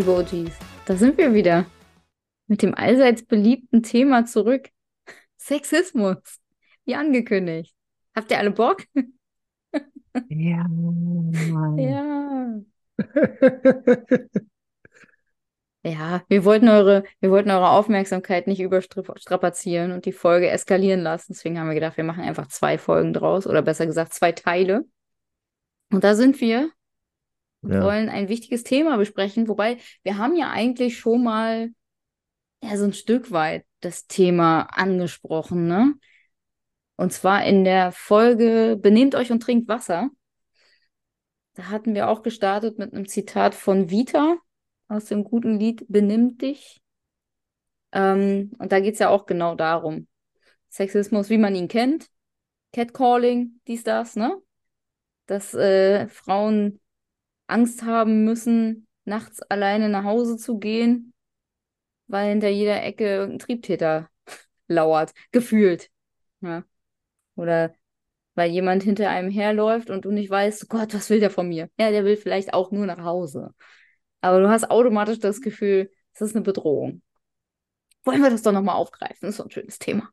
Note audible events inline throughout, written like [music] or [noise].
Liebe OGs, da sind wir wieder. Mit dem allseits beliebten Thema zurück. [laughs] Sexismus. Wie angekündigt. Habt ihr alle Bock? Ja. [laughs] Ja. [laughs] Ja, wir wollten eure, wir wollten eure Aufmerksamkeit nicht überstrapazieren und die Folge eskalieren lassen. Deswegen haben wir gedacht, wir machen einfach zwei Folgen draus oder besser gesagt zwei Teile. Und da sind wir und Ja. wollen ein wichtiges Thema besprechen. Wobei wir haben ja eigentlich schon mal ja, so ein Stück weit das Thema angesprochen, ne? Und zwar in der Folge Benehmt euch und trinkt Wasser. Da hatten wir auch gestartet mit einem Zitat von Vita aus dem guten Lied Benimm dich. Ähm, und da geht es ja auch genau darum. Sexismus, wie man ihn kennt. Catcalling, dies, das, ne? Dass äh, Frauen Angst haben müssen, nachts alleine nach Hause zu gehen, weil hinter jeder Ecke irgendein Triebtäter [laughs] lauert, gefühlt. Ja. Oder weil jemand hinter einem herläuft und du nicht weißt, Gott, was will der von mir? Ja, der will vielleicht auch nur nach Hause. Aber du hast automatisch das Gefühl, es ist eine Bedrohung. Wollen wir das doch nochmal aufgreifen? Das ist so ein schönes Thema.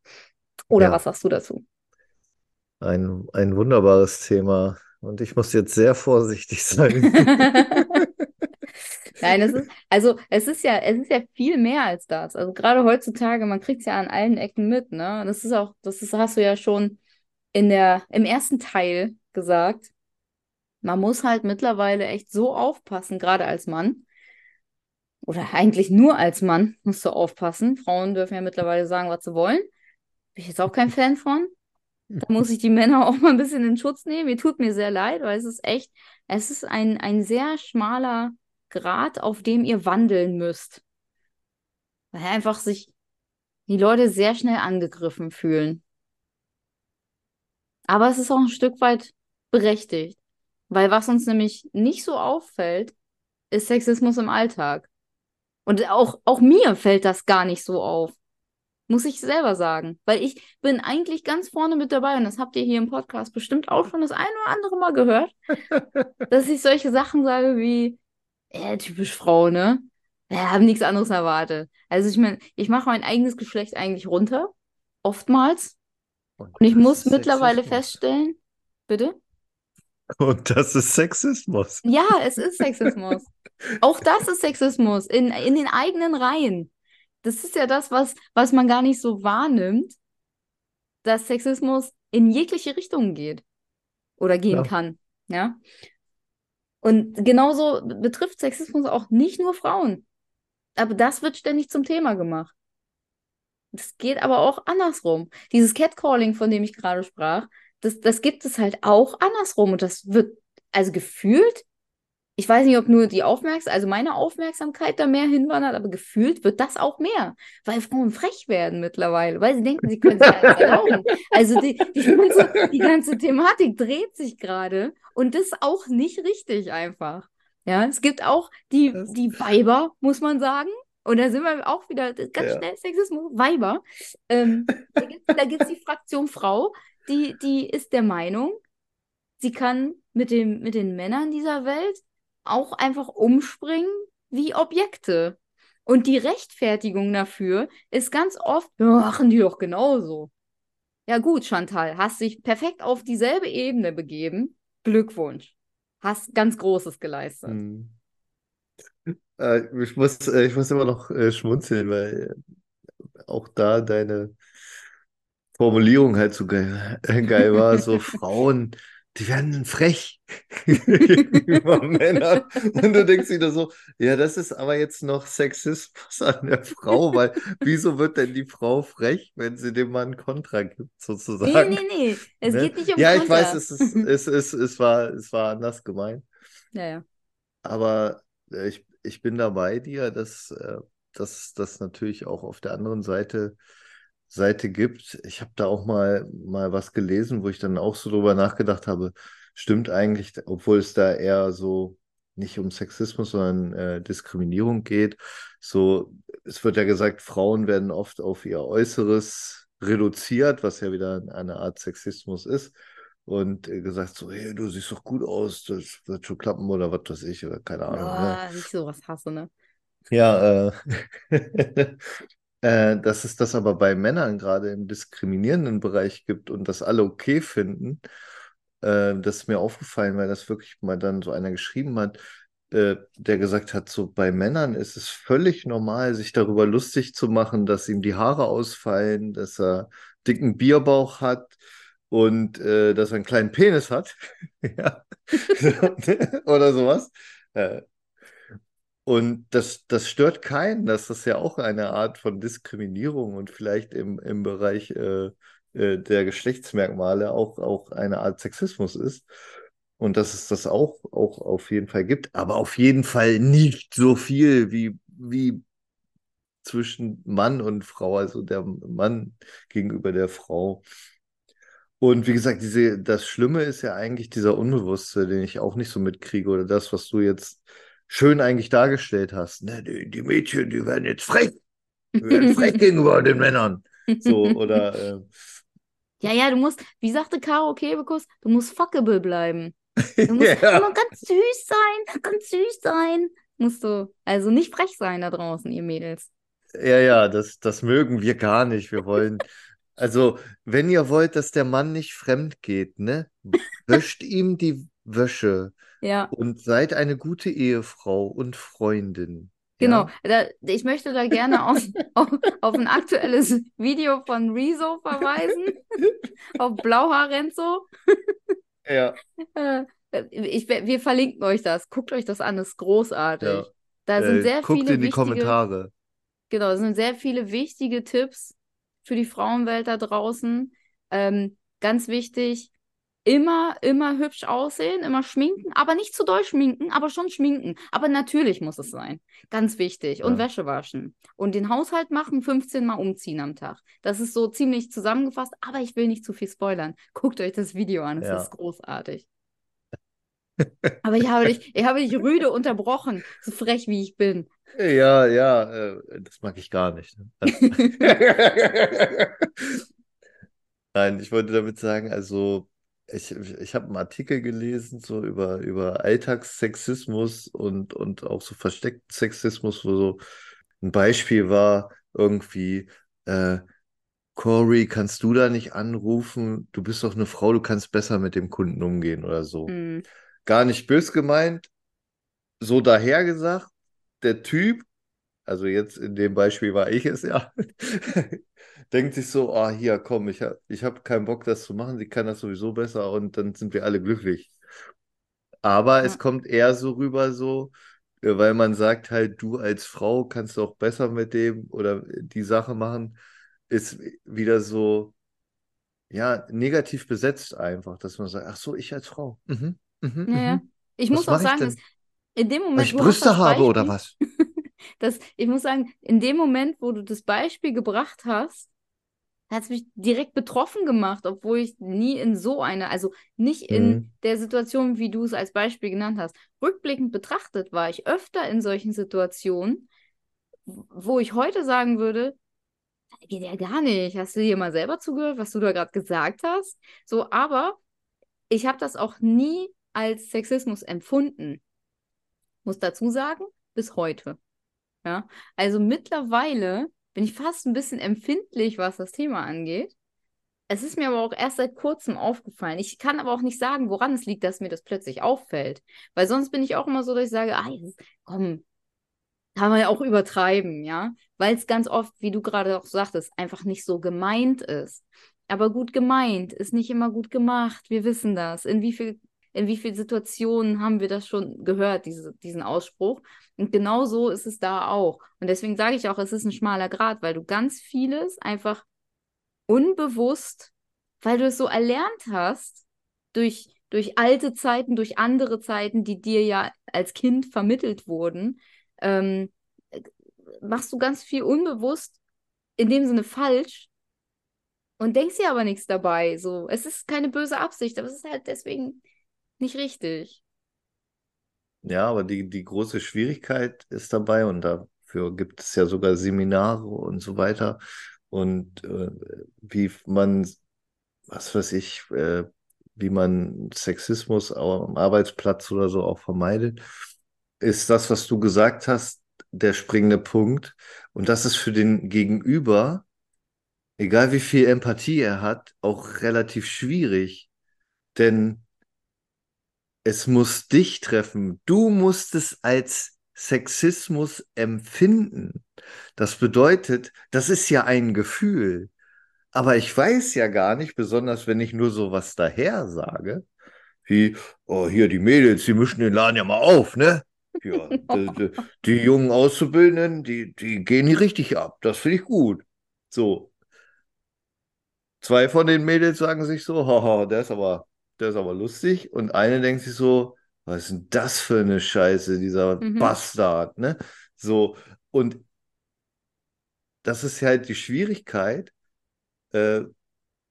Oder Ja. was sagst du dazu? Ein, ein wunderbares Thema. Und ich muss jetzt sehr vorsichtig sein. [laughs] Nein, es ist, also es ist ja, es ist ja viel mehr als das. Also gerade heutzutage, man kriegt es ja an allen Ecken mit, ne? Das ist auch, das ist, hast du ja schon in der, im ersten Teil gesagt. Man muss halt mittlerweile echt so aufpassen, gerade als Mann. Oder eigentlich nur als Mann musst du aufpassen. Frauen dürfen ja mittlerweile sagen, was sie wollen. Bin ich jetzt auch kein Fan von. Da muss ich die Männer auch mal ein bisschen in Schutz nehmen. Mir tut mir sehr leid, weil es ist echt, es ist ein, ein sehr schmaler Grat, auf dem ihr wandeln müsst. Weil einfach sich die Leute sehr schnell angegriffen fühlen. Aber es ist auch ein Stück weit berechtigt. Weil was uns nämlich nicht so auffällt, ist Sexismus im Alltag. Und auch, auch mir fällt das gar nicht so auf. Muss ich selber sagen. Weil ich bin eigentlich ganz vorne mit dabei und das habt ihr hier im Podcast bestimmt auch schon das ein oder andere Mal gehört, [laughs] dass ich solche Sachen sage wie, ja, typisch Frau, ne? Ja, haben nichts anderes erwartet. Also ich meine, ich mache mein eigenes Geschlecht eigentlich runter. Oftmals. Und ich das muss mittlerweile feststellen, bitte? Und das ist Sexismus. Ja, es ist Sexismus. [laughs] Auch das ist Sexismus in, in den eigenen Reihen. Das ist ja das, was, was man gar nicht so wahrnimmt, dass Sexismus in jegliche Richtungen geht oder gehen Ja. kann. Ja. Und genauso betrifft Sexismus auch nicht nur Frauen. Aber das wird ständig zum Thema gemacht. Das geht aber auch andersrum. Dieses Catcalling, von dem ich gerade sprach, das, das gibt es halt auch andersrum. Und das wird, also gefühlt, ich weiß nicht, ob nur die Aufmerksamkeit, also meine Aufmerksamkeit da mehr hinwandert, aber gefühlt wird das auch mehr, weil Frauen frech werden mittlerweile, weil sie denken, sie können sich alles [laughs] erlauben. Also die, die, ganze, die ganze Thematik dreht sich gerade und das ist auch nicht richtig einfach. Ja, es gibt auch die, die Weiber, muss man sagen. Und da sind wir auch wieder ganz Ja. schnell Sexismus, Weiber. Ähm, da gibt gibt's die Fraktion Frau, die, die ist der Meinung, sie kann mit dem, mit den Männern dieser Welt auch einfach umspringen wie Objekte. Und die Rechtfertigung dafür ist ganz oft, machen die doch genauso. Ja gut, Chantal, hast dich perfekt auf dieselbe Ebene begeben. Glückwunsch. Hast ganz Großes geleistet. Hm. Äh, ich muss, äh, ich muss immer noch äh, schmunzeln, weil äh, auch da deine Formulierung halt so geil, [laughs] geil war. So [laughs] Frauen, die werden frech [laughs] gegenüber Männern. Und du denkst wieder so, ja, das ist aber jetzt noch Sexismus an der Frau, weil wieso wird denn die Frau frech, wenn sie dem Mann Kontra gibt, Nee, sozusagen? nee, nee. Es Ne? geht nicht um Ja, ich weiß, es ist, [laughs] es ist, es war, es war anders gemeint. Ja, ja. Aber äh, ich, ich bin da bei dir, dass äh, dass das natürlich auch auf der anderen Seite, Seite gibt. Ich habe da auch mal, mal was gelesen, wo ich dann auch so drüber nachgedacht habe, stimmt eigentlich, obwohl es da eher so nicht um Sexismus, sondern äh, Diskriminierung geht. So, es wird ja gesagt, Frauen werden oft auf ihr Äußeres reduziert, was ja wieder eine Art Sexismus ist. und äh, gesagt so, hey, du siehst doch gut aus, das wird schon klappen oder was weiß ich, oder keine Ahnung. ne? Oh, ich sowas hasse, ne? Ja, äh, [laughs] äh, dass es das aber bei Männern gerade im diskriminierenden Bereich gibt und das alle okay finden, äh, das ist mir aufgefallen, weil das wirklich mal dann so einer geschrieben hat, äh, der gesagt hat, so bei Männern ist es völlig normal, sich darüber lustig zu machen, dass ihm die Haare ausfallen, dass er dicken Bierbauch hat und äh, dass er einen kleinen Penis hat. [laughs] [laughs] Oder sowas. Äh, und das, das stört keinen. Das ist ja auch eine Art von Diskriminierung und vielleicht im, im Bereich äh, äh, der Geschlechtsmerkmale auch, auch eine Art Sexismus ist. Und dass es das auch, auch auf jeden Fall gibt, aber auf jeden Fall nicht so viel wie, wie zwischen Mann und Frau, also der Mann gegenüber der Frau. Und wie gesagt, diese, das Schlimme ist ja eigentlich dieser Unbewusste, den ich auch nicht so mitkriege, oder das, was du jetzt schön eigentlich dargestellt hast. Ne, die, die Mädchen, die werden jetzt frech. Die werden frech [laughs] gegenüber den Männern. So, oder [laughs] äh, Ja, ja, du musst, wie sagte Caro Kebekus, du musst fuckable bleiben. Du musst [laughs] Ja. immer ganz süß sein, ganz süß sein. Musst du. Also nicht frech sein da draußen, ihr Mädels. Ja, ja, das, das mögen wir gar nicht. Wir wollen, also, wenn ihr wollt, dass der Mann nicht fremd geht, ne, wäscht ihm die Wäsche Ja, und seid eine gute Ehefrau und Freundin. genau. Ja? Da, ich möchte da gerne auf, [laughs] auf, auf ein aktuelles Video von Rezo verweisen. [laughs] auf Blauhaar Renzo. Ja, [laughs] Äh, ich, wir verlinken euch das. Guckt euch das an, das ist großartig. ja. Da sind Äh, sehr guckt viele in die wichtige, Kommentare. genau, da sind sehr viele wichtige Tipps für die Frauenwelt da draußen. Ähm, ganz wichtig, immer, immer hübsch aussehen, immer schminken, aber nicht zu doll schminken, aber schon schminken. Aber natürlich muss es sein. Ganz wichtig. Und Ja. Wäsche waschen. Und den Haushalt machen, 15 Mal umziehen am Tag. Das ist so ziemlich zusammengefasst, aber ich will nicht zu viel spoilern. Guckt euch das Video an, es Ja. ist großartig. [laughs] Aber ich habe dich, ich habe dich rüde unterbrochen, so frech wie ich bin. Ja, ja, äh, das mag ich gar nicht. ne? [laughs] [laughs] Nein, ich wollte damit sagen, also ich, ich habe einen Artikel gelesen, so über, über Alltagssexismus und, und auch so versteckten Sexismus, wo so ein Beispiel war, irgendwie, äh, Corey, kannst du da nicht anrufen? Du bist doch eine Frau, du kannst besser mit dem Kunden umgehen oder so. Hm. Gar nicht bös gemeint, so dahergesagt, der Typ, also jetzt in dem Beispiel war ich es ja, [laughs] denkt sich so, ah, hier, komm, ich habe ich hab keinen Bock, das zu machen, sie kann das sowieso besser und dann sind wir alle glücklich. Aber es Ja. kommt eher so rüber, so, äh, weil man sagt halt, du als Frau kannst auch besser mit dem oder die Sache machen, ist wieder so, ja, negativ besetzt einfach, dass man sagt, ach so, ich als Frau. Mhm, mhm, Ja, mhm. Ich Was muss auch ich sagen, denn? dass in dem Weil Moment, ich du hast Brüste habe oder Beispiel, was? [laughs] das, ich muss sagen, in dem Moment, wo du das Beispiel gebracht hast, hat es mich direkt betroffen gemacht, obwohl ich nie in so einer, also nicht in Mhm. der Situation, wie du es als Beispiel genannt hast. Rückblickend betrachtet war ich öfter in solchen Situationen, wo ich heute sagen würde, geht ja gar nicht. Hast du dir mal selber zugehört, was du da gerade gesagt hast? So, aber ich habe das auch nie als Sexismus empfunden. Muss dazu sagen, bis heute. Ja, also mittlerweile bin ich fast ein bisschen empfindlich, was das Thema angeht. Es ist mir aber auch erst seit kurzem aufgefallen. Ich kann aber auch nicht sagen, woran es liegt, dass mir das plötzlich auffällt. Weil sonst bin ich auch immer so, dass ich sage, ah, komm, kann man ja auch übertreiben, ja. Weil es ganz oft, wie du gerade auch sagtest, einfach nicht so gemeint ist. Aber gut gemeint ist nicht immer gut gemacht. Wir wissen das. In wie viel, in wie vielen Situationen haben wir das schon gehört, diese, diesen Ausspruch? Und genau so ist es da auch. Und deswegen sage ich auch, es ist ein schmaler Grat, weil du ganz vieles einfach unbewusst, weil du es so erlernt hast, durch, durch alte Zeiten, durch andere Zeiten, die dir ja als Kind vermittelt wurden, ähm, machst du ganz viel unbewusst in dem Sinne falsch und denkst dir aber nichts dabei. So, es ist keine böse Absicht, aber es ist halt deswegen nicht richtig. Ja, aber die, die große Schwierigkeit ist dabei und dafür gibt es ja sogar Seminare und so weiter. Und äh, wie man, was weiß ich, äh, wie man Sexismus am Arbeitsplatz oder so auch vermeidet, ist das, was du gesagt hast, der springende Punkt. Und das ist für den Gegenüber, egal wie viel Empathie er hat, auch relativ schwierig. Denn es muss dich treffen. Du musst es als Sexismus empfinden. Das bedeutet, das ist ja ein Gefühl. Aber ich weiß ja gar nicht, besonders wenn ich nur so was daher sage, wie, oh, hier die Mädels, die mischen den Laden ja mal auf, ne? Ja, [laughs] die, die, die, jungen Auszubildenden, die, die gehen hier richtig ab. Das finde ich gut. So. Zwei von den Mädels sagen sich so, haha, der ist aber, der ist aber lustig. Und eine denkt sich so, was ist denn das für eine Scheiße, dieser mhm. Bastard, ne? So. Und das ist halt die Schwierigkeit, äh,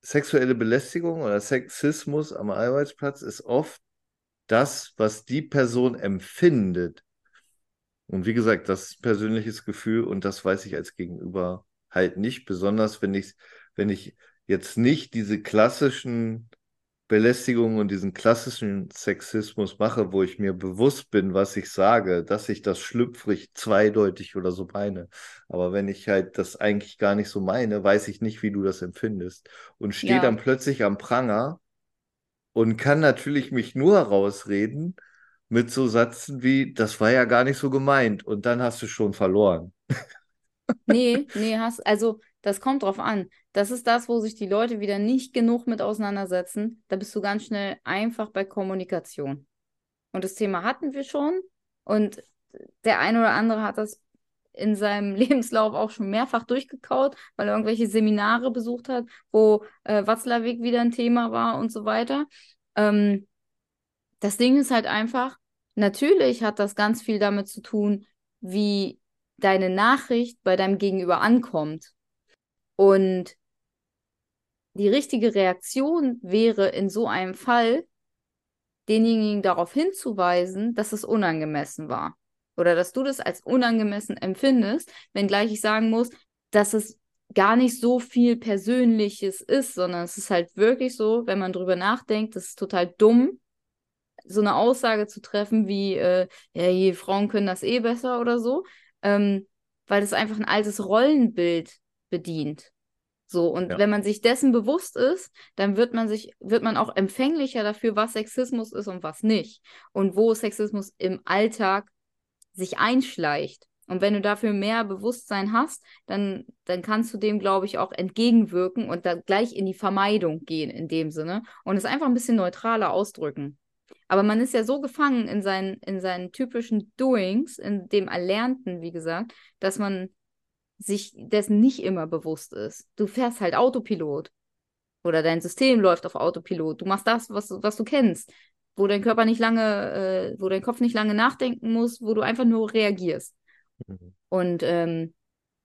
sexuelle Belästigung oder Sexismus am Arbeitsplatz ist oft das, was die Person empfindet. Und wie gesagt, das ist persönliches Gefühl und das weiß ich als Gegenüber halt nicht, besonders wenn ich, wenn ich jetzt nicht diese klassischen Belästigung und diesen klassischen Sexismus mache, wo ich mir bewusst bin, was ich sage, dass ich das schlüpfrig zweideutig oder so meine. Aber wenn ich halt das eigentlich gar nicht so meine, weiß ich nicht, wie du das empfindest. Und stehe ja. dann plötzlich am Pranger und kann natürlich mich nur rausreden mit so Sätzen wie, das war ja gar nicht so gemeint und dann hast du schon verloren. Nee, nee, hast, also das kommt drauf an. Das ist das, wo sich die Leute wieder nicht genug mit auseinandersetzen. Da bist du ganz schnell einfach bei Kommunikation. Und das Thema hatten wir schon. Und der eine oder andere hat das in seinem [laughs] Lebenslauf auch schon mehrfach durchgekaut, weil er irgendwelche Seminare besucht hat, wo äh, Watzlawick wieder ein Thema war und so weiter. Ähm, das Ding ist halt einfach, natürlich hat das ganz viel damit zu tun, wie deine Nachricht bei deinem Gegenüber ankommt. Und die richtige Reaktion wäre in so einem Fall, denjenigen darauf hinzuweisen, dass es unangemessen war. Oder dass du das als unangemessen empfindest, wenngleich ich sagen muss, dass es gar nicht so viel Persönliches ist, sondern es ist halt wirklich so, wenn man drüber nachdenkt, das ist total dumm, so eine Aussage zu treffen wie, äh, ja, die Frauen können das eh besser oder so, ähm, weil das einfach ein altes Rollenbild bedient. So, und ja. wenn man sich dessen bewusst ist, dann wird man sich, wird man auch empfänglicher dafür, was Sexismus ist und was nicht. Und wo Sexismus im Alltag sich einschleicht. Und wenn du dafür mehr Bewusstsein hast, dann, dann kannst du dem, glaube ich, auch entgegenwirken und dann gleich in die Vermeidung gehen in dem Sinne und es einfach ein bisschen neutraler ausdrücken. Aber man ist ja so gefangen in seinen, in seinen typischen Doings, in dem Erlernten, wie gesagt, dass man sich dessen nicht immer bewusst ist. Du fährst halt Autopilot. Oder dein System läuft auf Autopilot. Du machst das, was, was du kennst. Wo dein Körper nicht lange, äh, wo dein Kopf nicht lange nachdenken muss, wo du einfach nur reagierst. Mhm. Und ähm,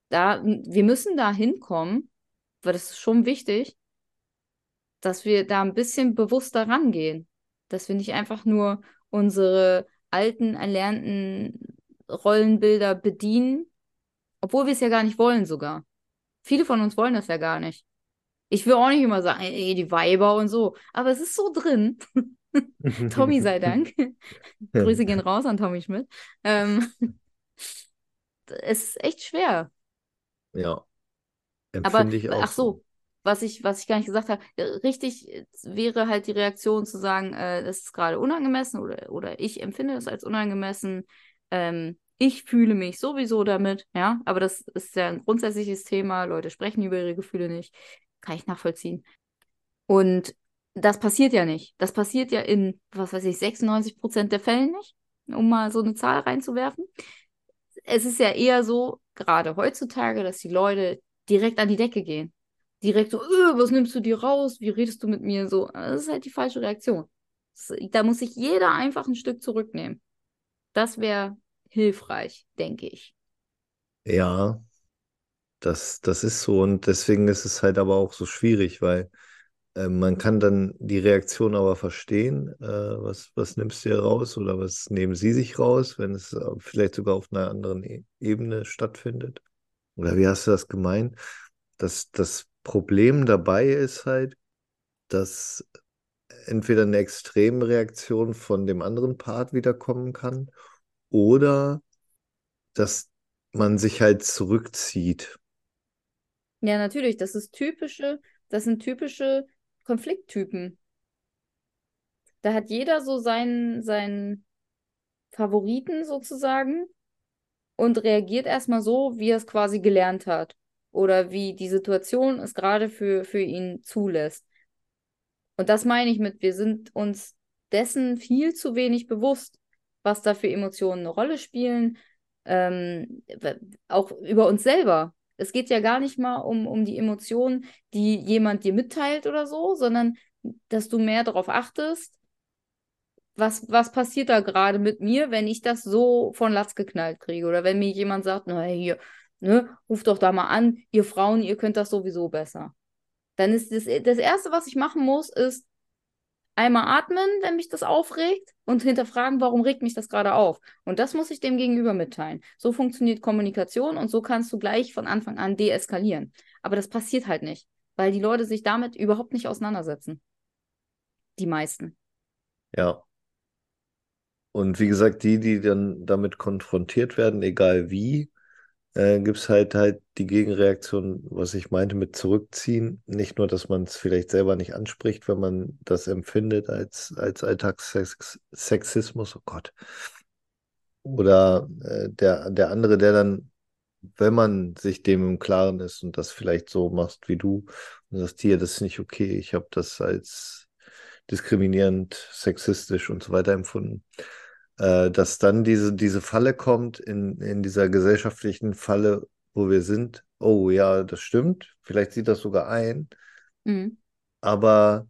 da, wir müssen da hinkommen, weil das ist schon wichtig, dass wir da ein bisschen bewusster rangehen. Dass wir nicht einfach nur unsere alten, erlernten Rollenbilder bedienen obwohl wir es ja gar nicht wollen sogar. Viele von uns wollen das ja gar nicht. Ich will auch nicht immer sagen, ey, die Weiber und so. Aber es ist so drin. [laughs] Tommy sei [laughs] Dank. Grüße gehen raus an Tommy Schmidt. Ähm, [laughs] es ist echt schwer. Ja. Empfinde Aber, ich auch. Ach so, was ich, was ich gar nicht gesagt habe, äh, richtig wäre halt die Reaktion zu sagen, äh, das ist gerade unangemessen oder, oder ich empfinde es als unangemessen. Ähm, ich fühle mich sowieso damit, ja, aber das ist ja ein grundsätzliches Thema. Leute sprechen über ihre Gefühle nicht. Kann ich nachvollziehen. Und das passiert ja nicht. Das passiert ja in, was weiß ich, 96 Prozent der Fällen nicht, um mal so eine Zahl reinzuwerfen. Es ist ja eher so, gerade heutzutage, dass die Leute direkt an die Decke gehen. Direkt so, öh, was nimmst du dir raus? Wie redest du mit mir? So, das ist halt die falsche Reaktion. Da muss sich jeder einfach ein Stück zurücknehmen. Das wäre hilfreich, denke ich. Ja, das, das ist so und deswegen ist es halt aber auch so schwierig, weil äh, man kann dann die Reaktion aber verstehen, äh, was, was nimmst du dir raus oder was nehmen sie sich raus, wenn es äh, vielleicht sogar auf einer anderen e Ebene stattfindet. Oder wie hast du das gemeint? Das, das Problem dabei ist halt, dass entweder eine Extremreaktion von dem anderen Part wiederkommen kann oder dass man sich halt zurückzieht. Ja, natürlich, das ist typische, das sind typische Konflikttypen. Da hat jeder so seinen, seinen Favoriten sozusagen und reagiert erstmal so, wie er es quasi gelernt hat oder wie die Situation es gerade für, für ihn zulässt. Und das meine ich mit, wir sind uns dessen viel zu wenig bewusst, was da für Emotionen eine Rolle spielen, ähm, auch über uns selber. Es geht ja gar nicht mal um, um die Emotionen, die jemand dir mitteilt oder so, sondern dass du mehr darauf achtest, was, was passiert da gerade mit mir, wenn ich das so von Latz geknallt kriege? Oder wenn mir jemand sagt, na hier, ne, ruf doch da mal an, ihr Frauen, ihr könnt das sowieso besser. Dann ist das, das Erste, was ich machen muss, ist einmal atmen, wenn mich das aufregt und hinterfragen, warum regt mich das gerade auf. Und das muss ich dem Gegenüber mitteilen. So funktioniert Kommunikation und so kannst du gleich von Anfang an deeskalieren. Aber das passiert halt nicht, weil die Leute sich damit überhaupt nicht auseinandersetzen. Die meisten. Ja, und wie gesagt, die, die dann damit konfrontiert werden, egal wie, äh, gibt es halt halt die Gegenreaktion, was ich meinte mit zurückziehen. Nicht nur, dass man es vielleicht selber nicht anspricht, wenn man das empfindet als, als Alltagssexismus, oh Gott. Oder äh, der, der andere, der dann, wenn man sich dem im Klaren ist und das vielleicht so macht wie du und sagst, hier, das ist nicht okay, ich habe das als diskriminierend, sexistisch und so weiter empfunden äh, dass dann diese, diese Falle kommt in, in dieser gesellschaftlichen Falle, wo wir sind. Oh ja, das stimmt. Vielleicht sieht das sogar ein. Mhm. Aber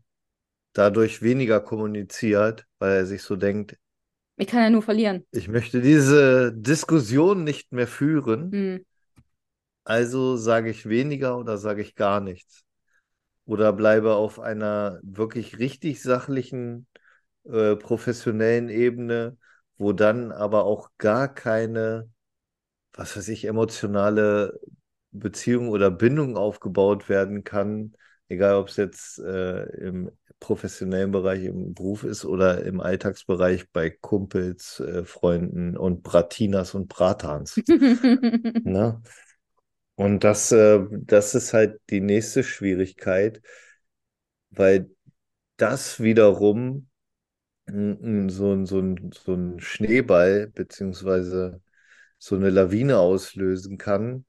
dadurch weniger kommuniziert, weil er sich so denkt, ich kann ja nur verlieren. Ich möchte diese Diskussion nicht mehr führen. Mhm. Also sage ich weniger oder sage ich gar nichts. Oder bleibe auf einer wirklich richtig sachlichen, äh, professionellen Ebene wo dann aber auch gar keine, was weiß ich, emotionale Beziehung oder Bindung aufgebaut werden kann, egal ob es jetzt äh, im professionellen Bereich im Beruf ist oder im Alltagsbereich bei Kumpels, äh, Freunden und Bratinas und Bratans. [laughs] ne? Und das, äh, das ist halt die nächste Schwierigkeit, weil das wiederum so, so, ein, so ein Schneeball beziehungsweise so eine Lawine auslösen kann,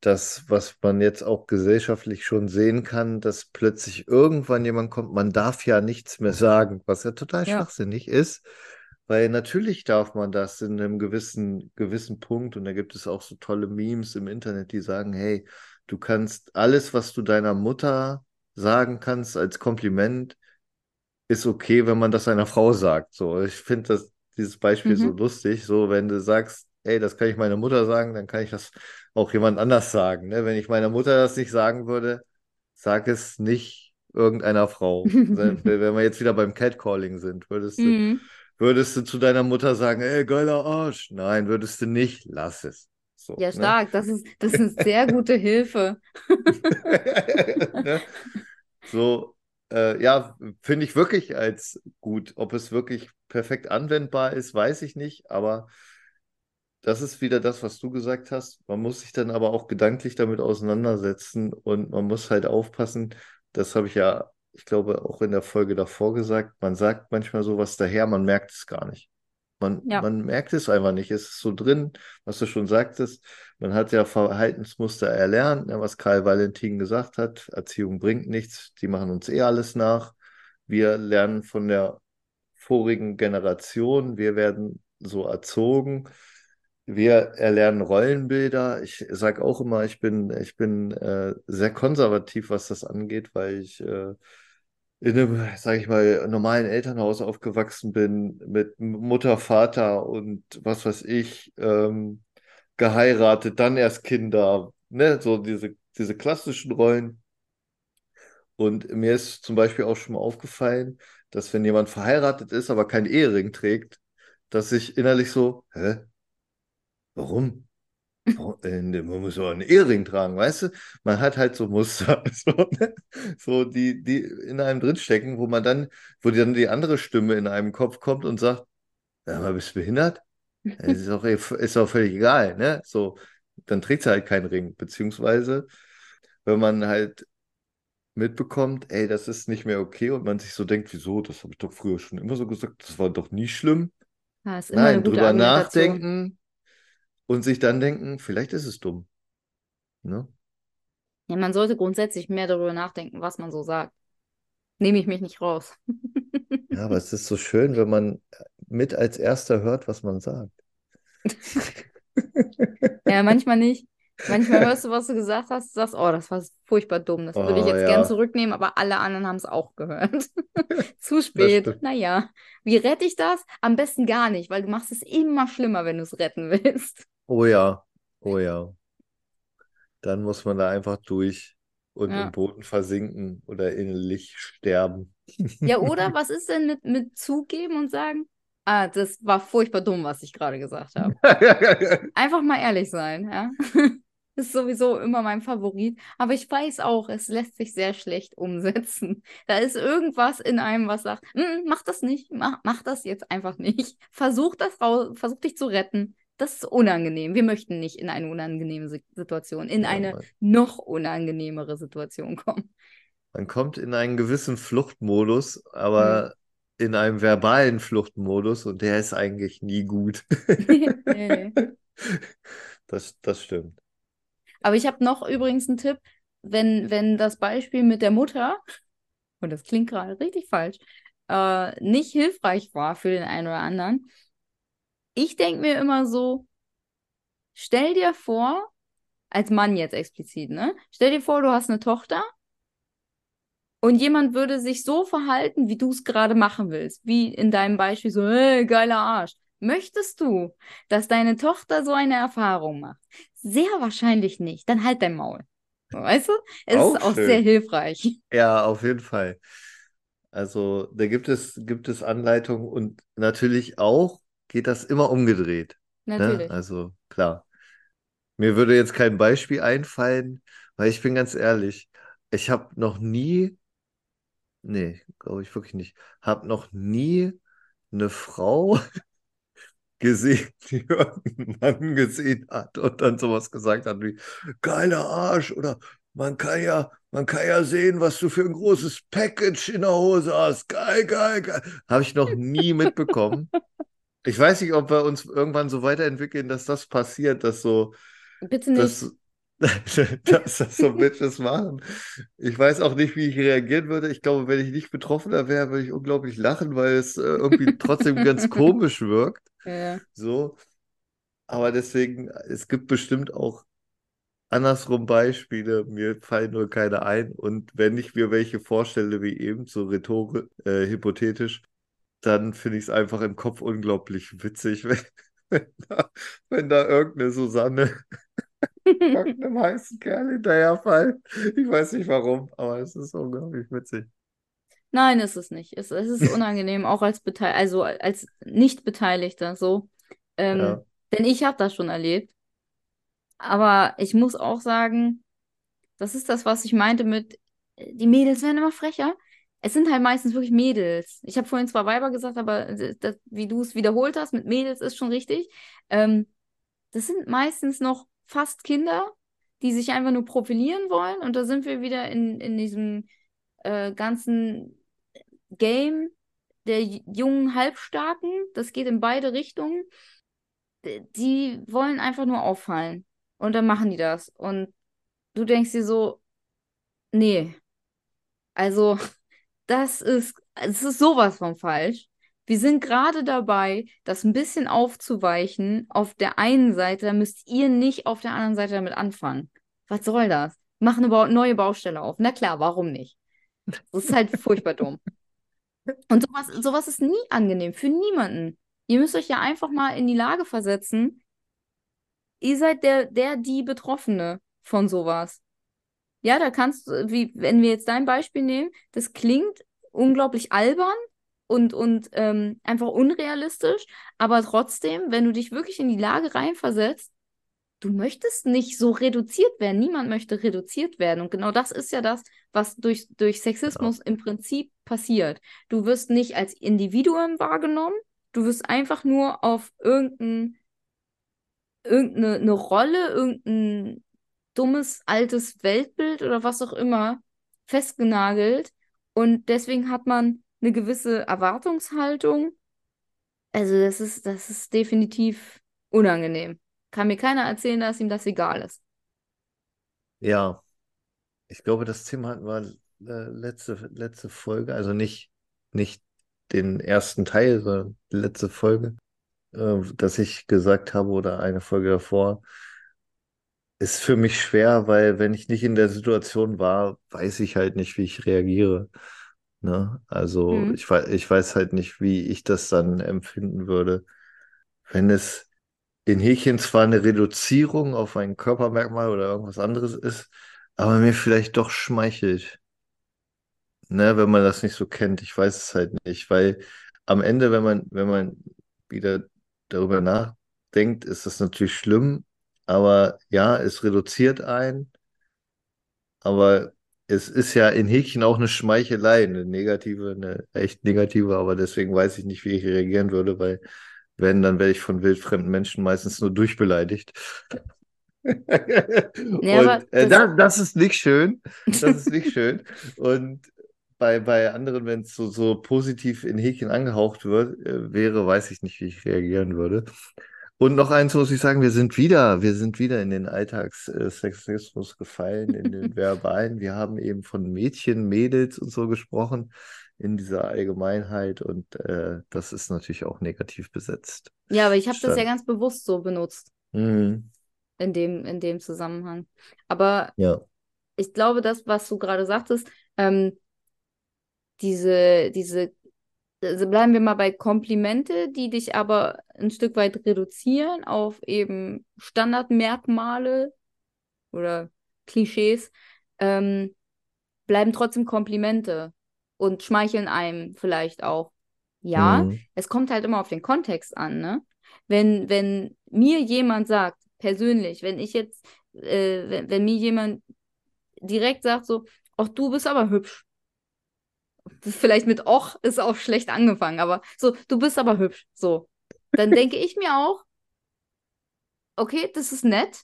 das, was man jetzt auch gesellschaftlich schon sehen kann, dass plötzlich irgendwann jemand kommt, man darf ja nichts mehr sagen, was ja total ja. schwachsinnig ist, weil natürlich darf man das in einem gewissen, gewissen Punkt und da gibt es auch so tolle Memes im Internet, die sagen, hey, du kannst alles, was du deiner Mutter sagen kannst als Kompliment, ist okay, wenn man das einer Frau sagt. So, ich finde das dieses Beispiel mhm. so lustig. So, wenn du sagst, ey, das kann ich meiner Mutter sagen, dann kann ich das auch jemand anders sagen. Ne? Wenn ich meiner Mutter das nicht sagen würde, sag es nicht irgendeiner Frau. [laughs] wenn, wir jetzt wieder beim Catcalling sind, würdest du, mhm. würdest du zu deiner Mutter sagen, ey, geiler Arsch? Nein, würdest du nicht, lass es. So, ja, ne? stark. Ne? Das, ist, das ist eine sehr gute Hilfe. [laughs] [laughs] ne? So, äh, ja, finde ich wirklich als gut. Ob es wirklich perfekt anwendbar ist, weiß ich nicht, aber das ist wieder das, was du gesagt hast. Man muss sich dann aber auch gedanklich damit auseinandersetzen und man muss halt aufpassen. Das habe ich ja, ich glaube, auch in der Folge davor gesagt. Man sagt manchmal sowas daher, man merkt es gar nicht. Man, ja. man merkt es einfach nicht. Es ist so drin, was du schon sagtest. Man hat ja Verhaltensmuster erlernt, ne, was Karl Valentin gesagt hat. Erziehung bringt nichts, die machen uns eh alles nach. Wir lernen von der vorigen Generation, wir werden so erzogen. Wir erlernen Rollenbilder. Ich sage auch immer, ich bin, ich bin äh, sehr konservativ, was das angeht, weil ich äh, in einem, sage ich mal, normalen Elternhaus aufgewachsen bin, mit Mutter, Vater und was weiß ich, ähm, geheiratet, dann erst Kinder, ne, so diese, diese klassischen Rollen. Und mir ist zum Beispiel auch schon mal aufgefallen, dass wenn jemand verheiratet ist, aber kein Ehering trägt, dass ich innerlich so, hä? Warum? Man muss auch einen Ehering tragen, weißt du? Man hat halt so Muster, [laughs] so, ne? so die, die in einem drinstecken, wo man dann, wo dann die andere Stimme in einem Kopf kommt und sagt, ja, mal bist du behindert? [laughs] Es ist auch, ist auch völlig egal, ne? So, dann trägt sie halt keinen Ring. Beziehungsweise, wenn man halt mitbekommt, ey, das ist nicht mehr okay und man sich so denkt, wieso, das habe ich doch früher schon immer so gesagt, das war doch nie schlimm. Ja, Nein, drüber nachdenken und sich dann denken, vielleicht ist es dumm. Ne? Ja, man sollte grundsätzlich mehr darüber nachdenken, was man so sagt. Nehme ich mich nicht raus. Ja, aber es ist so schön, wenn man mit als Erster hört, was man sagt. Ja, manchmal nicht. Manchmal hörst du, was du gesagt hast, sagst, oh, das war furchtbar dumm. Das würde ich Oh jetzt gern ja, zurücknehmen, aber alle anderen haben es auch gehört. [laughs] Zu spät. Naja, wie rette ich das? Am besten gar nicht, weil du machst es immer schlimmer, wenn du es retten willst. Oh ja, oh ja. Dann muss man da einfach durch und im Ja. Boden versinken oder innerlich sterben. Ja, [laughs] oder was ist denn mit, mit zugeben und sagen, ah, das war furchtbar dumm, was ich gerade gesagt habe. Einfach mal ehrlich sein, ja. [laughs] Ist sowieso immer mein Favorit. Aber ich weiß auch, es lässt sich sehr schlecht umsetzen. Da ist irgendwas in einem, was sagt, "Mm, mach das nicht, mach, mach das jetzt einfach nicht. Versuch das raus, versuch dich zu retten. Das ist unangenehm. Wir möchten nicht in eine unangenehme Si- Situation, in Ja, eine man, noch unangenehmere Situation kommen. man kommt in einen gewissen Fluchtmodus, aber in einem verbalen Fluchtmodus und der ist eigentlich nie gut. [laughs] Das, das stimmt. Aber ich habe noch übrigens einen Tipp, wenn, wenn das Beispiel mit der Mutter, und das klingt gerade richtig falsch, äh, nicht hilfreich war für den einen oder anderen. Ich denke mir immer so, stell dir vor, als Mann jetzt explizit, ne? Stell dir vor, du hast eine Tochter und jemand würde sich so verhalten, wie du es gerade machen willst. Wie in deinem Beispiel so, hey, geiler Arsch. Möchtest du, dass deine Tochter so eine Erfahrung macht? Sehr wahrscheinlich nicht. Dann halt dein Maul. Weißt du? Es Auch ist auch sehr schön. hilfreich. Ja, auf jeden Fall. Also da gibt es, gibt es Anleitungen und natürlich auch geht das immer umgedreht. Ne? Natürlich. Also klar. Mir würde jetzt kein Beispiel einfallen, weil ich bin ganz ehrlich, ich habe noch nie, nee, glaube ich wirklich nicht, habe noch nie eine Frau [laughs] gesehen, die [laughs] irgendeinen Mann gesehen hat und dann sowas gesagt hat wie, geiler Arsch oder man kann ja, man kann ja sehen, was du für ein großes Package in der Hose hast. Geil, geil, geil. Habe ich noch nie mitbekommen. [laughs] Ich weiß nicht, ob wir uns irgendwann so weiterentwickeln, dass das passiert, dass so, Bitte nicht. dass, [laughs] dass das so Bitches machen. Ich weiß auch nicht, wie ich reagieren würde. Ich glaube, wenn ich nicht Betroffener wäre, würde ich unglaublich lachen, weil es äh, irgendwie trotzdem ganz [laughs] komisch wirkt. Ja. So. Aber deswegen, es gibt bestimmt auch andersrum Beispiele. Mir fallen nur keine ein. Und wenn ich mir welche vorstelle, wie eben, so rhetorisch, äh, hypothetisch, dann finde ich es einfach im Kopf unglaublich witzig, [laughs] wenn, wenn, da, wenn da irgendeine Susanne [laughs] irgendeinem heißen Kerl hinterherfallen. Ich weiß nicht warum, aber es ist unglaublich witzig. Nein, ist es nicht. Es, es ist [laughs] unangenehm, auch als Beteil also als Nicht-Beteiligter so. Ähm, Ja. denn ich habe das schon erlebt. Aber ich muss auch sagen, das ist das, was ich meinte mit, äh, die Mädels werden immer frecher. Es sind halt meistens wirklich Mädels. Ich habe vorhin zwar Weiber gesagt, aber äh, das, wie du es wiederholt hast, mit Mädels ist schon richtig. Ähm, das sind meistens noch fast Kinder, die sich einfach nur profilieren wollen. Und da sind wir wieder in, in diesem äh, ganzen Game der jungen Halbstarken. Das geht in beide Richtungen. Die wollen einfach nur auffallen. Und dann machen die das. Und du denkst dir so, nee, also das ist, es ist sowas von falsch. Wir sind gerade dabei, das ein bisschen aufzuweichen. Auf der einen Seite, müsst ihr nicht auf der anderen Seite damit anfangen. Was soll das? Mach eine Bau neue Baustelle auf. Na klar, warum nicht? Das ist halt furchtbar dumm. Und sowas, sowas ist nie angenehm für niemanden. Ihr müsst euch ja einfach mal in die Lage versetzen. Ihr seid der, der, die Betroffene von sowas. Ja, da kannst du, wie, wenn wir jetzt dein Beispiel nehmen, das klingt unglaublich albern und, und ähm, einfach unrealistisch, aber trotzdem, wenn du dich wirklich in die Lage reinversetzt, du möchtest nicht so reduziert werden. Niemand möchte reduziert werden. Und genau das ist ja das, was durch, durch Sexismus ja. im Prinzip passiert. Du wirst nicht als Individuum wahrgenommen, du wirst einfach nur auf irgendein, irgendeine Rolle, irgendein dummes, altes Weltbild oder was auch immer festgenagelt. Und deswegen hat man eine gewisse Erwartungshaltung. Also das ist, das ist definitiv unangenehm. Kann mir keiner erzählen, dass ihm das egal ist. Ja, ich glaube, das Thema hatten wir äh, letzte, letzte Folge, also nicht, nicht den ersten Teil, sondern die letzte Folge, äh, dass ich gesagt habe oder eine Folge davor, ist für mich schwer, weil wenn ich nicht in der Situation war, weiß ich halt nicht, wie ich reagiere. Ne? Also mhm. ich, ich weiß halt nicht, wie ich das dann empfinden würde, wenn es in Häkchen zwar eine Reduzierung auf ein Körpermerkmal oder irgendwas anderes ist, aber mir vielleicht doch schmeichelt. Ne, wenn man das nicht so kennt. Ich weiß es halt nicht, weil am Ende, wenn man, wenn man wieder darüber nachdenkt, ist das natürlich schlimm, aber ja, es reduziert einen, aber es ist ja in Häkchen auch eine Schmeichelei, eine negative, eine echt negative, aber deswegen weiß ich nicht, wie ich reagieren würde, weil wenn, dann werde ich von wildfremden Menschen meistens nur durchbeleidigt. [laughs] Ja, und, äh, das, das, ist nicht schön. Das ist nicht schön. [laughs] Und bei, bei anderen, wenn es so, so positiv in Häkchen angehaucht wird, äh, wäre, weiß ich nicht, wie ich reagieren würde. Und noch eins muss ich sagen, wir sind wieder, wir sind wieder in den Alltagssexismus gefallen, in den [laughs] verbalen. Wir haben eben von Mädchen, Mädels und so gesprochen in dieser Allgemeinheit und äh, das ist natürlich auch negativ besetzt. Ja, aber ich habe das ja ganz bewusst so benutzt. Mhm. In, dem, in dem Zusammenhang. Aber ja. ich glaube, das, was du gerade sagtest, ähm, diese, diese, also bleiben wir mal bei Komplimente, die dich aber ein Stück weit reduzieren auf eben Standardmerkmale oder Klischees, ähm, bleiben trotzdem Komplimente und schmeicheln einem vielleicht auch. Ja, mhm. es kommt halt immer auf den Kontext an, ne? Wenn, wenn mir jemand sagt, persönlich, wenn ich jetzt, äh, wenn, wenn mir jemand direkt sagt so, ach, du bist aber hübsch. Vielleicht mit och ist auch schlecht angefangen, aber so, du bist aber hübsch. So. Dann denke ich mir auch, okay, das ist nett.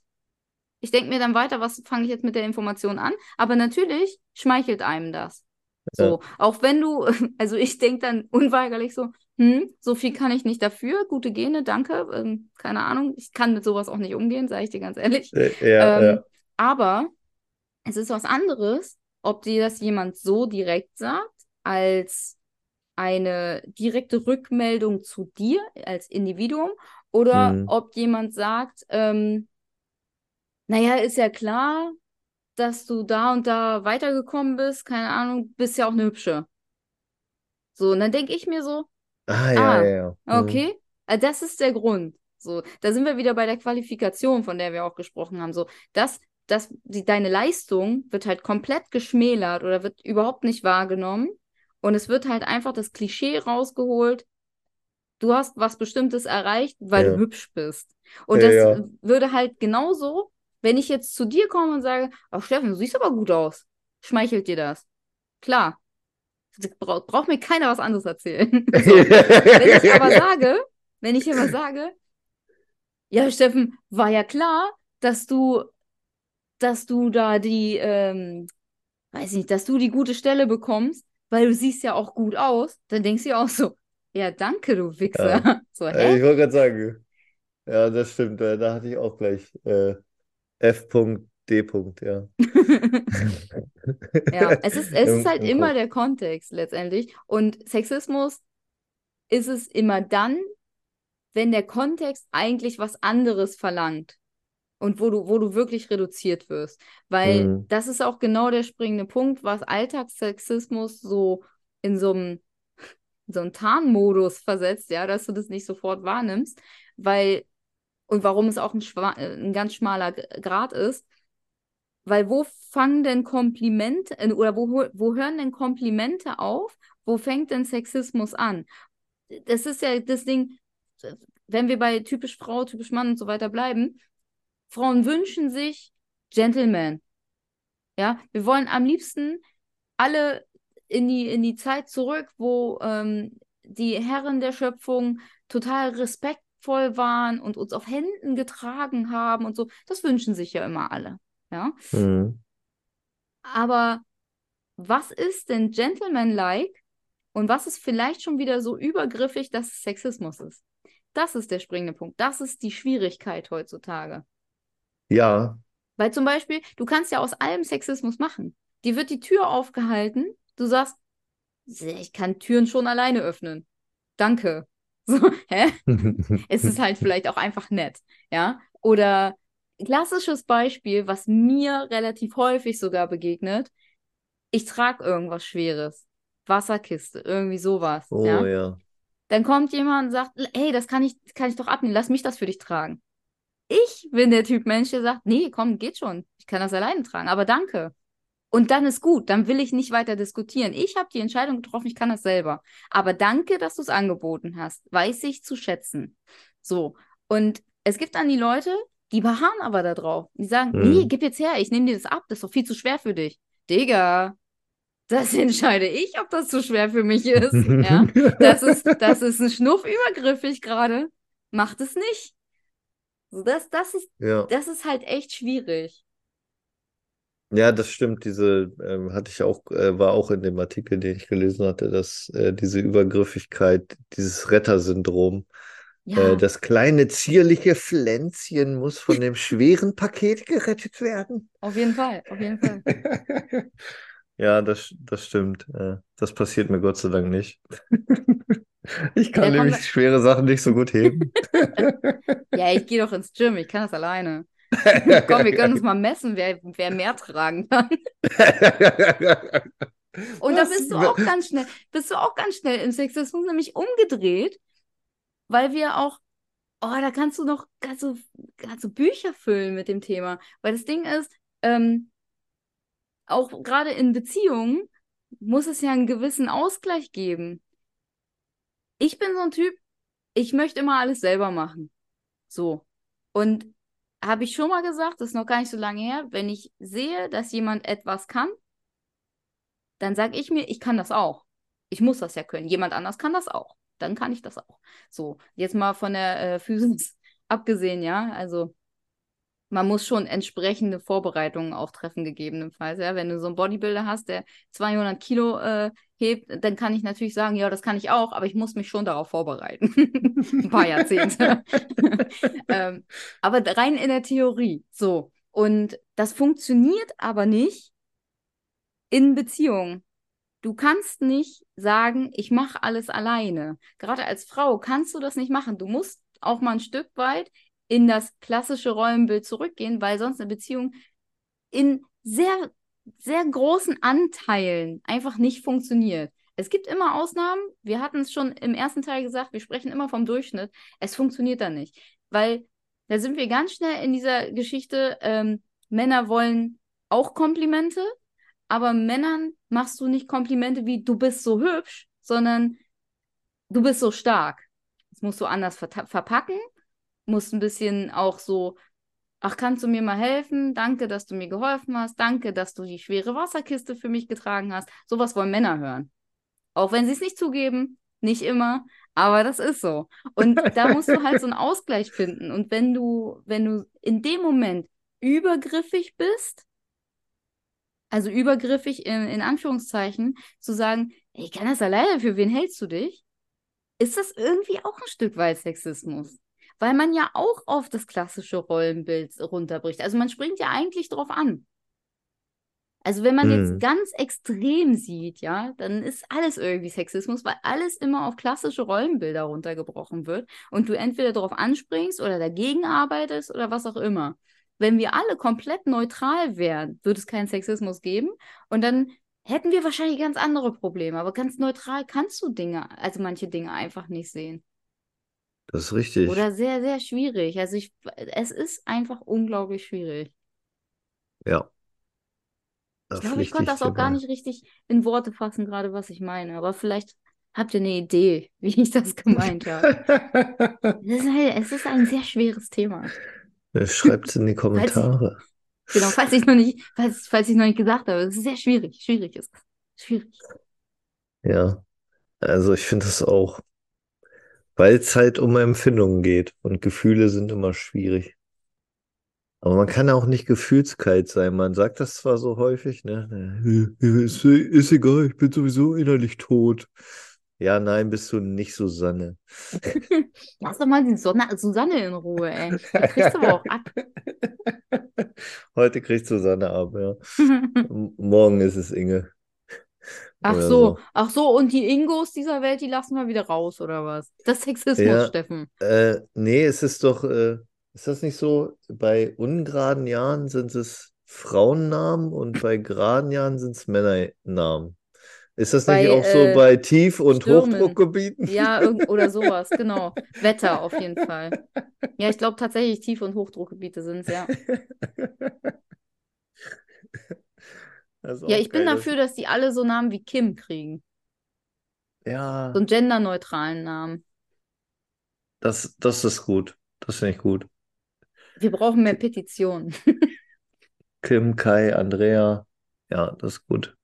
Ich denke mir dann weiter, was fange ich jetzt mit der Information an? Aber natürlich schmeichelt einem das. So, ja. auch wenn du, [laughs] also ich denke dann unweigerlich so, hm, so viel kann ich nicht dafür, gute Gene, danke, ähm, keine Ahnung, ich kann mit sowas auch nicht umgehen, sage ich dir ganz ehrlich. Ja, ähm, ja. Aber es ist was anderes, ob dir das jemand so direkt sagt, als eine direkte Rückmeldung zu dir als Individuum oder mhm. ob jemand sagt, ähm, naja, ist ja klar, dass du da und da weitergekommen bist, keine Ahnung, bist ja auch eine hübsche. So, und dann denke ich mir so, ah, ja, ah, ja, ja. Mhm. okay, mhm. das ist der Grund. So, da sind wir wieder bei der Qualifikation, von der wir auch gesprochen haben. So, dass, dass die, deine Leistung wird halt komplett geschmälert oder wird überhaupt nicht wahrgenommen. Und es wird halt einfach das Klischee rausgeholt, du hast was Bestimmtes erreicht, weil ja. du hübsch bist. Und ja, das ja. würde halt genauso wenn ich jetzt zu dir komme und sage, ach Steffen, du siehst aber gut aus, schmeichelt dir das? Klar. Bra braucht mir keiner was anderes erzählen. [laughs] so. wenn ich aber [laughs] sage, wenn ich aber sage, ja, Steffen, war ja klar, dass du, dass du da die, ähm, weiß nicht, dass du die gute Stelle bekommst, weil du siehst ja auch gut aus, dann denkst du ja auch so, ja, danke, du Wichser. Ja. [laughs] So, hä? Ich wollte gerade sagen, ja, das stimmt, da hatte ich auch gleich äh, F.D. ja. [laughs] ja, es ist, es [laughs] ist halt immer der Kontext letztendlich. Und Sexismus ist es immer dann, wenn der Kontext eigentlich was anderes verlangt und wo du, wo du wirklich reduziert wirst. Weil mhm. das ist auch genau der springende Punkt, was Alltagssexismus so in so einem so einen Tarnmodus versetzt, ja, dass du das nicht sofort wahrnimmst, weil und warum es auch ein, äh, ein ganz schmaler Grad ist. Weil wo fangen denn Komplimente äh, oder wo, wo hören denn Komplimente auf? Wo fängt denn Sexismus an? Das ist ja das Ding, wenn wir bei typisch Frau, typisch Mann und so weiter bleiben, Frauen wünschen sich Gentlemen. Ja, wir wollen am liebsten alle in die, in die Zeit zurück, wo ähm, die Herren der Schöpfung total respektvoll waren und uns auf Händen getragen haben und so. Das wünschen sich ja immer alle. Ja. Mhm. Aber was ist denn Gentleman-like und was ist vielleicht schon wieder so übergriffig, dass es Sexismus ist? Das ist der springende Punkt. Das ist die Schwierigkeit heutzutage. Ja. Weil zum Beispiel, du kannst ja aus allem Sexismus machen. Dir wird die Tür aufgehalten, du sagst, ich kann Türen schon alleine öffnen. Danke. [laughs] So, hä? [laughs] es ist halt vielleicht auch einfach nett, ja? Oder klassisches Beispiel, was mir relativ häufig sogar begegnet, ich trage irgendwas Schweres. Wasserkiste, irgendwie sowas. Oh ja? ja. Dann kommt jemand und sagt, hey, das kann ich, kann ich doch abnehmen, lass mich das für dich tragen. Ich bin der Typ Mensch, der sagt, nee, komm, geht schon. Ich kann das alleine tragen, aber danke. Und dann ist gut, dann will ich nicht weiter diskutieren. Ich habe die Entscheidung getroffen, ich kann das selber. Aber danke, dass du es angeboten hast. Weiß ich zu schätzen. So. Und es gibt dann die Leute, die beharren aber da drauf. Die sagen, Mhm. nee, gib jetzt her, ich nehme dir das ab, das ist doch viel zu schwer für dich. Digga, das [laughs] entscheide ich, ob das zu schwer für mich ist. [laughs] Ja? Das ist, das ist ein Schnuff übergriffig gerade. Macht es nicht. Das, das, ist, Ja. das ist halt echt schwierig. Ja, das stimmt. Diese ähm, hatte ich auch, äh, war auch in dem Artikel, den ich gelesen hatte, dass äh, diese Übergriffigkeit, dieses Rettersyndrom, Ja, äh, das kleine zierliche Pflänzchen muss von dem schweren Paket gerettet werden. auf jeden Fall, auf jeden Fall. [laughs] Ja, das, das stimmt. Äh, das passiert mir Gott sei Dank nicht. [laughs] Ich kann komm, nämlich schwere Sachen nicht so gut heben. [laughs] Ja, ich gehe doch ins Gym, ich kann das alleine. [laughs] Komm, wir können uns mal messen, wer, wer mehr tragen kann. Und da bist du auch ganz schnell, bist du auch ganz schnell im Sexismus nämlich umgedreht, weil wir auch, oh, da kannst du noch kannst du Bücher füllen mit dem Thema. Weil das Ding ist, ähm, auch gerade in Beziehungen muss es ja einen gewissen Ausgleich geben. Ich bin so ein Typ, ich möchte immer alles selber machen. So. Und habe ich schon mal gesagt, das ist noch gar nicht so lange her, wenn ich sehe, dass jemand etwas kann, dann sage ich mir, ich kann das auch. Ich muss das ja können. Jemand anders kann das auch. Dann kann ich das auch. So, jetzt mal von der äh, [laughs] Physis abgesehen, ja. Also man muss schon entsprechende Vorbereitungen auch treffen, gegebenenfalls. Ja? Wenn du so einen Bodybuilder hast, der 200 Kilo äh, hebt, dann kann ich natürlich sagen, ja, das kann ich auch, aber ich muss mich schon darauf vorbereiten. [laughs] Ein paar Jahrzehnte. [laughs] ähm, aber rein in der Theorie. So. Und das funktioniert aber nicht in Beziehungen. Du kannst nicht sagen, ich mache alles alleine. Gerade als Frau kannst du das nicht machen. Du musst auch mal ein Stück weit in das klassische Rollenbild zurückgehen, weil sonst eine Beziehung in sehr, sehr großen Anteilen einfach nicht funktioniert. Es gibt immer Ausnahmen. Wir hatten es schon im ersten Teil gesagt, wir sprechen immer vom Durchschnitt. Es funktioniert dann nicht, weil da sind wir ganz schnell in dieser Geschichte. Ähm, Männer wollen auch Komplimente, aber Männern machst du nicht Komplimente wie du bist so hübsch, sondern du bist so stark. Das musst du anders ver verpacken, musst ein bisschen auch so, ach, kannst du mir mal helfen? Danke, dass du mir geholfen hast. Danke, dass du die schwere Wasserkiste für mich getragen hast. Sowas wollen Männer hören. Auch wenn sie es nicht zugeben, nicht immer, aber das ist so. Und da musst du halt so einen Ausgleich finden. Und wenn du, wenn du in dem Moment übergriffig bist, also übergriffig in, in Anführungszeichen, zu sagen, ich kann das alleine, für wen hältst du dich? Ist das irgendwie auch ein Stück weit Sexismus? Weil man ja auch auf das klassische Rollenbild runterbricht. Also man springt ja eigentlich drauf an. Also wenn man jetzt Hm. ganz extrem sieht, ja, dann ist alles irgendwie Sexismus, weil alles immer auf klassische Rollenbilder runtergebrochen wird und du entweder darauf anspringst oder dagegen arbeitest oder was auch immer. Wenn wir alle komplett neutral wären, würde es keinen Sexismus geben und dann hätten wir wahrscheinlich ganz andere Probleme. Aber ganz neutral kannst du Dinge, also manche Dinge einfach nicht sehen. Das ist richtig. Oder sehr, sehr schwierig. Also ich, es ist einfach unglaublich schwierig. Ja. Da Ich glaube, ich pflichte konnte ich das dir auch gar bei. nicht richtig in Worte fassen, gerade was ich meine. Aber vielleicht habt ihr eine Idee, [laughs] wie ich das gemeint habe. [laughs] Es ist, halt, es ist ein sehr schweres Thema. Schreibt es in die [laughs] Kommentare. Genau, falls ich noch nicht, falls, falls ich noch nicht gesagt habe. Es ist sehr schwierig. Schwierig ist es. Schwierig. Ja, also ich finde es auch, weil es halt um Empfindungen geht und Gefühle sind immer schwierig. Aber man kann auch nicht gefühlskalt sein. Man sagt das zwar so häufig, ne? Ist, ist egal, ich bin sowieso innerlich tot. Ja, nein, bist du nicht Susanne. [laughs] Lass doch mal die Sonne, Susanne in Ruhe, ey. Die kriegst du aber auch ab. [laughs] Heute kriegt Susanne ab, ja. [laughs] Morgen ist es Inge. Ach so. so. ach so, und die Ingos dieser Welt, die lassen wir wieder raus, oder was? Das Sexismus, ja, Steffen. Äh, nee, es ist doch, äh, ist das nicht so? Bei ungeraden Jahren sind es Frauennamen und bei geraden Jahren sind es Männernamen. Ist das bei, nicht auch so äh, bei Tief- und Stürmen. Hochdruckgebieten? Ja, [laughs] oder sowas, genau. Wetter auf jeden Fall. Ja, ich glaube tatsächlich Tief- und Hochdruckgebiete sind es, ja. [laughs] Ja, ich bin dafür, dass die alle so Namen wie Kim kriegen. Ja. So einen genderneutralen Namen. Das, das ist gut. Das finde ich gut. Wir brauchen mehr Petitionen. [laughs] Kim, Kai, Andrea. Ja, das ist gut.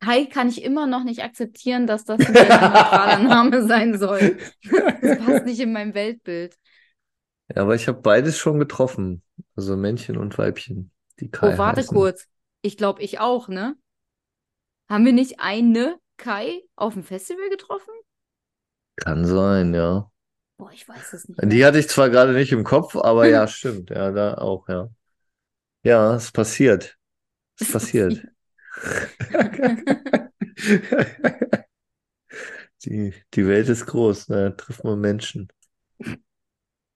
Kai kann ich immer noch nicht akzeptieren, dass das ein neutraler [laughs] Name sein soll. Das [laughs] passt nicht in mein Weltbild. Ja, aber ich habe beides schon getroffen. Also Männchen und Weibchen. Die Kai oh, warte heißen. kurz. Ich glaube, ich auch, ne? Haben wir nicht eine Kai auf dem Festival getroffen? Kann sein, ja. Boah, ich weiß es nicht. Die mehr. hatte ich zwar gerade nicht im Kopf, aber ja, [laughs] stimmt. Ja, da auch, ja. Ja, es passiert. Es passiert. [laughs] die, die Welt ist groß, ne? da trifft man Menschen.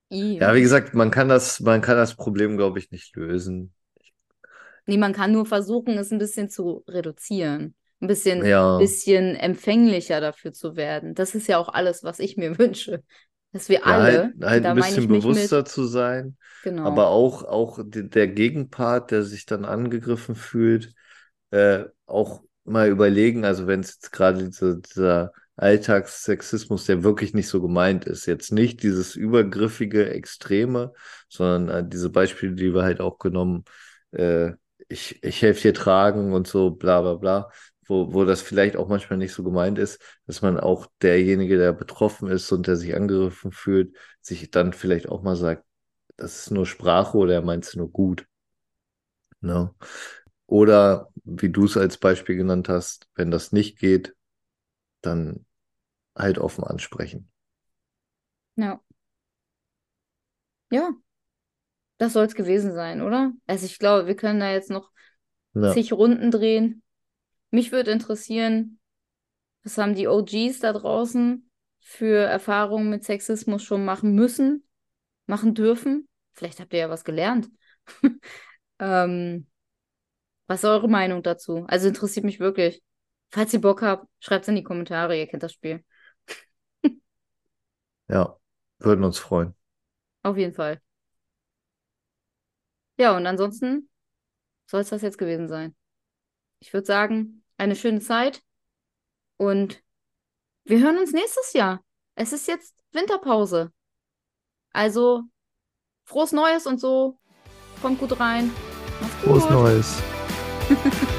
Ja, wie gesagt, man kann das, man kann das Problem, glaube ich, nicht lösen. Nee, man kann nur versuchen, es ein bisschen zu reduzieren. Ein bisschen, ja. bisschen empfänglicher dafür zu werden. Das ist ja auch alles, was ich mir [laughs] wünsche. Dass wir ja, alle. Halt, halt ein bisschen bewusster mit, zu sein. Genau. Aber auch, auch der Gegenpart, der sich dann angegriffen fühlt, äh, auch mal überlegen, also wenn es jetzt gerade diese, dieser Alltagssexismus, der wirklich nicht so gemeint ist, jetzt nicht dieses übergriffige Extreme, sondern äh, diese Beispiele, die wir halt auch genommen, äh, ich, ich helfe dir tragen und so, bla bla bla, wo, wo das vielleicht auch manchmal nicht so gemeint ist, dass man auch derjenige, der betroffen ist und der sich angegriffen fühlt, sich dann vielleicht auch mal sagt, das ist nur Sprache oder er meint es nur gut. Ne? Oder wie du es als Beispiel genannt hast, wenn das nicht geht, dann halt offen ansprechen. Ja. Ja. Das soll es gewesen sein, oder? Also ich glaube, wir können da jetzt noch ja. zig Runden drehen. Mich würde interessieren, was haben die OGs da draußen für Erfahrungen mit Sexismus schon machen müssen, machen dürfen? Vielleicht habt ihr ja was gelernt. [laughs] ähm, was ist eure Meinung dazu? Also interessiert mich wirklich. Falls ihr Bock habt, schreibt es in die Kommentare, ihr kennt das Spiel. [laughs] ja, würden uns freuen. Auf jeden Fall. Ja, und ansonsten soll es das jetzt gewesen sein. Ich würde sagen, eine schöne Zeit und wir hören uns nächstes Jahr. Es ist jetzt Winterpause. Also frohes Neues und so. Kommt gut rein. Macht's gut. Frohes Neues. [laughs]